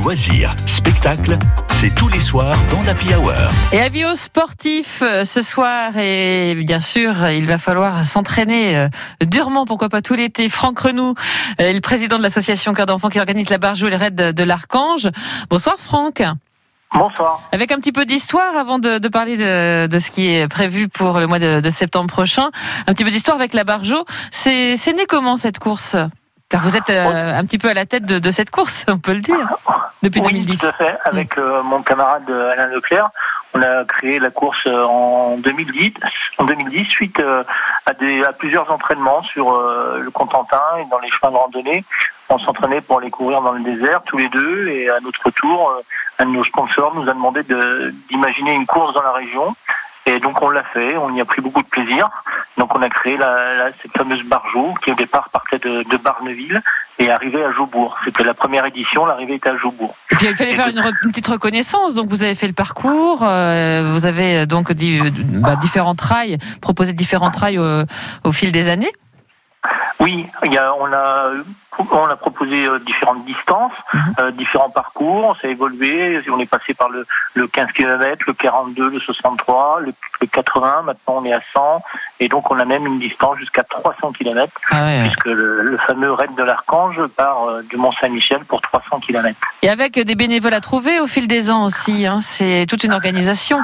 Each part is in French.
loisirs, spectacles, c'est tous les soirs dans la Hour. Et avis aux sportifs euh, ce soir, et bien sûr, il va falloir s'entraîner euh, durement, pourquoi pas tout l'été. Franck Renou, euh, le président de l'association Cœur d'enfant qui organise la barjou et le raid de, de l'Archange. Bonsoir Franck. Bonsoir. Avec un petit peu d'histoire avant de, de parler de, de, ce qui est prévu pour le mois de, de septembre prochain. Un petit peu d'histoire avec la Barjo. C'est né comment cette course? Car vous êtes euh, un petit peu à la tête de, de, cette course, on peut le dire, depuis oui, 2010. Tout à fait. Avec euh, mon camarade euh, Alain Leclerc, on a créé la course euh, en 2010, en 2010 suite euh, à, des, à plusieurs entraînements sur euh, le Contentin et dans les chemins de randonnée. On s'entraînait pour aller courir dans le désert tous les deux et à notre tour, un de nos sponsors nous a demandé d'imaginer une course dans la région. Et donc on l'a fait, on y a pris beaucoup de plaisir. Donc on a créé cette fameuse Barjou qui au départ partait de, Barneville et arrivait à Jaubourg. C'était la première édition, l'arrivée était à Jaubourg. Et puis il fallait faire une, petite reconnaissance. Donc vous avez fait le parcours, euh, vous avez donc dit, bah, différents trails, proposé différents trails au fil des années. Oui, il y a, on a on a proposé euh, différentes distances, -hmm. euh, différents parcours, on s'est évolué, on est passé par le, le 15 km, le 42, le 63, le, le, 80, maintenant on est à 100, et donc on a même une distance jusqu'à 300 km, ah ouais, puisque ouais. Le, le, fameux raid de l'Archange part euh, du Mont-Saint-Michel pour 300 km. Et avec des bénévoles à trouver au fil des ans aussi, hein, c'est toute une organisation.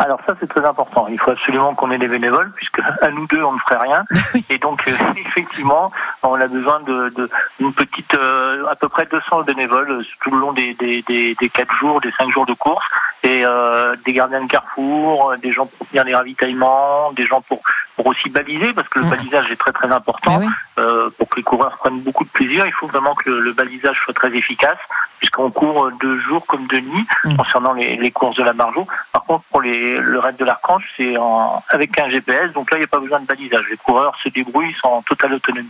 Alors ça c'est très important. Il faut absolument qu'on ait des bénévoles puisque à nous deux on ne ferait rien. Et donc euh, effectivement on a besoin de, de une petite euh, à peu près 200 bénévoles tout le long des des des, des 4 jours, des 5 jours de course et euh, des gardiens de carrefour, des gens pour faire les ravitaillements, des gens pour pour aussi baliser parce que le balisage est très très important oui. euh, pour que les coureurs prennent beaucoup de plaisir. Il faut vraiment que le, le balisage soit très efficace puisqu'on court de jour comme de nuit mmh. concernant les, les, courses de la Margeau. Par contre, pour les, le raid de l'Archange, c'est avec un GPS, donc là, il n'y a pas besoin de balisage. Les coureurs se débrouillent, ils sont en totale autonomie.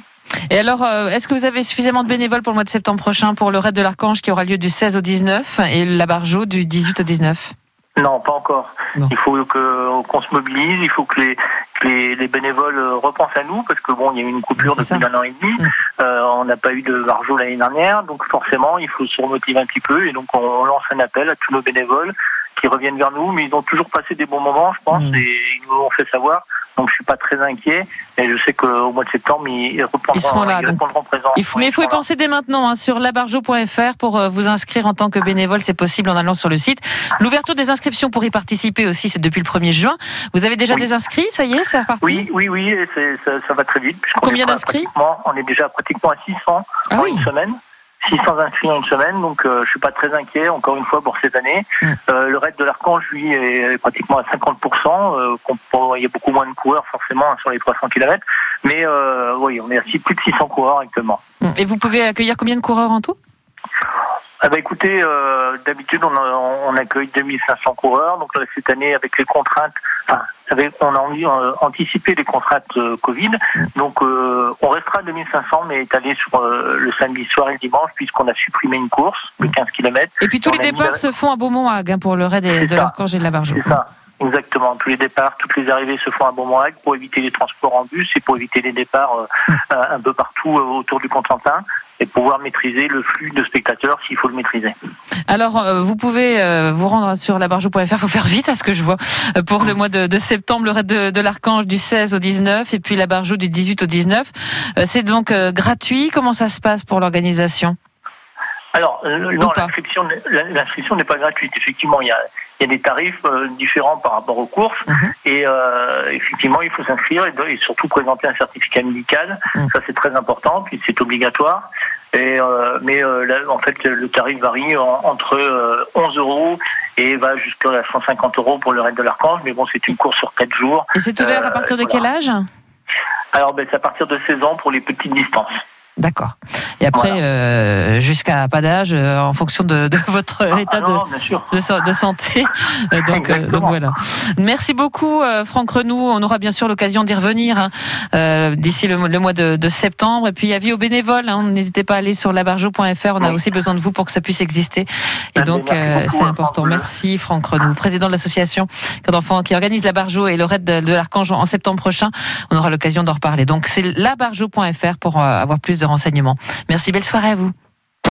Et alors, euh, est-ce que vous avez suffisamment de bénévoles pour le mois de septembre prochain pour le raid de l'Archange qui aura lieu du 16 au 19 et la Barjou du 18 au 19 non, pas encore. Bon. Il faut qu'on qu se mobilise, il faut que les, les, les, bénévoles repensent à nous, parce que bon, il y a eu une coupure depuis un an et demi. Mmh. Euh, on n'a pas eu de Varjo l'année dernière, donc forcément, il faut se remotiver un petit peu, et donc on, on, lance un appel à tous nos bénévoles qui reviennent vers nous, mais ils ont toujours passé des bons moments, je pense, mmh. et ils nous l'ont fait savoir. Donc je suis pas très inquiet et je sais qu'au mois de septembre ils reprendront, ils seront là, ils répondront présent. Il faut, mais il faut y penser dès maintenant hein, sur labarjo.fr pour euh, vous inscrire en tant que bénévole, c'est possible en allant sur le site. L'ouverture des inscriptions pour y participer aussi, c'est depuis le 1er juin. Vous avez déjà oui. des inscrits, ça y est, c'est reparti? Oui, oui, oui, ça, ça, va très vite. Combien d'inscrits? On est déjà pratiquement à 600 ah en oui. une semaine. 600 inscrits en une semaine, donc euh, je suis pas très inquiet encore une fois pour cette année. Mmh. Euh, le raid de l'Archange, lui, est pratiquement à 50%. Euh, il y a beaucoup moins de coureurs forcément sur les 300 km, mais euh, oui, on est à plus de 600 coureurs actuellement. Et vous pouvez accueillir combien de coureurs en tout? Ah bah écoutez, euh, d'habitude on, on, accueille 2500 coureurs, donc là, cette année avec les contraintes, enfin, avec, on a envie, euh, anticipé les contraintes euh, Covid, donc euh, on restera à 2500 mais étalé sur euh, le samedi soir et le dimanche puisqu'on a supprimé une course de 15 km. Et puis tous les départs se font à Beaumont-Hague hein, pour le raid de l'Archange et de la Barge. C'est ça. Exactement. Tous les départs, toutes les arrivées se font à Beaumont-Hague pour éviter les transports en bus et pour éviter les départs euh, un peu partout euh, autour du Cotentin et pouvoir maîtriser le flux de spectateurs s'il faut le maîtriser. Alors, euh, vous pouvez vous rendre sur labarjou.fr, il faut faire vite à ce que je vois, pour le mois de, de septembre, le raid de, de l'Archange du 16 au 19 et puis la Barjou du 18 au 19. C'est donc gratuit. Comment ça se passe pour l'organisation? Alors, euh, non, l'inscription n'est pas gratuite. Effectivement, il y a, il y a des tarifs euh, différents par rapport aux courses. Mm -hmm. Et euh, effectivement, il faut s'inscrire et, et, surtout présenter un certificat médical. Mm -hmm. Ça, c'est très important, puis c'est obligatoire. Et, euh, mais là, en fait, le tarif varie en, entre 11 euros et va jusqu'à 150 euros pour le raid de l'Archange. Mais bon, c'est une course sur 4 jours. Et c'est ouvert à partir de voilà. quel âge? Alors, ben, c'est à partir de 16 ans pour les petites distances. D'accord. Et après, voilà. euh, jusqu'à pas d'âge, euh, en fonction de, de votre ah, état ah non, de, de, de, santé. donc, euh, donc, voilà. Merci beaucoup, Franck Renou. On aura bien sûr l'occasion d'y revenir hein, d'ici le, le, mois de, septembre. Et puis, avis aux bénévoles. Hein, N'hésitez pas à aller sur labarjo.fr. On a aussi besoin de vous pour que ça puisse exister. Et donc, c'est important. Merci, Franck Renou, président de l'association d'enfants qui organise la Barjo et le raid de, de l'Archange en septembre prochain. On aura l'occasion d'en reparler. Donc, c'est labarjo.fr pour avoir plus Merci, belle soirée à vous.